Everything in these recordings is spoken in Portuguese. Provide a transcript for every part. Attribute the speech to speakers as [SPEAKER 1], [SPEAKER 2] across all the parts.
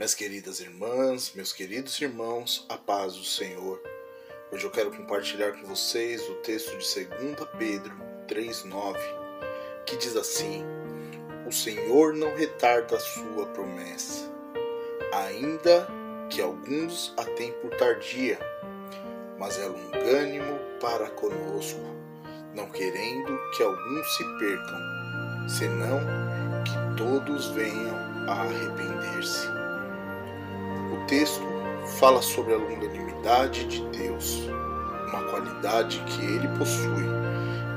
[SPEAKER 1] Minhas queridas irmãs, meus queridos irmãos, a paz do Senhor. Hoje eu quero compartilhar com vocês o texto de 2 Pedro 3,9, que diz assim: O Senhor não retarda a sua promessa, ainda que alguns a tenham por tardia, mas é longânimo para conosco, não querendo que alguns se percam, senão que todos venham a arrepender-se texto fala sobre a longanimidade de Deus, uma qualidade que ele possui,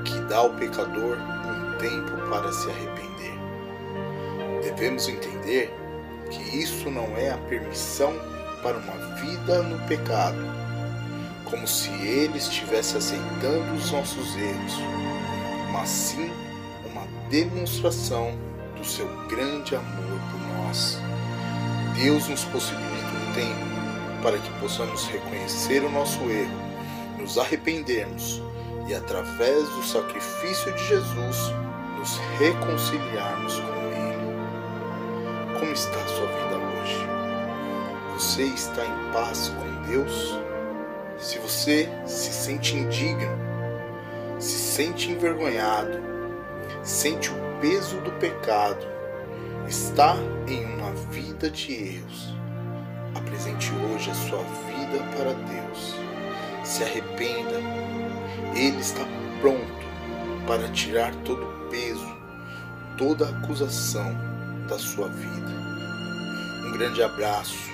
[SPEAKER 1] que dá ao pecador um tempo para se arrepender. Devemos entender que isso não é a permissão para uma vida no pecado, como se ele estivesse aceitando os nossos erros, mas sim uma demonstração do seu grande amor por nós. Deus nos possibilita tempo para que possamos reconhecer o nosso erro, nos arrependermos e, através do sacrifício de Jesus, nos reconciliarmos com Ele. Como está a sua vida hoje? Você está em paz com Deus? Se você se sente indigno, se sente envergonhado, sente o peso do pecado, está em uma vida de erros Apresente hoje a sua vida para Deus. Se arrependa. Ele está pronto para tirar todo o peso, toda a acusação da sua vida. Um grande abraço.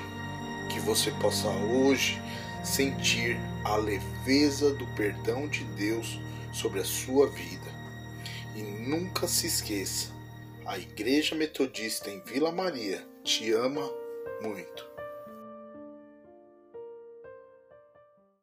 [SPEAKER 1] Que você possa hoje sentir a leveza do perdão de Deus sobre a sua vida. E nunca se esqueça, a Igreja Metodista em Vila Maria te ama muito.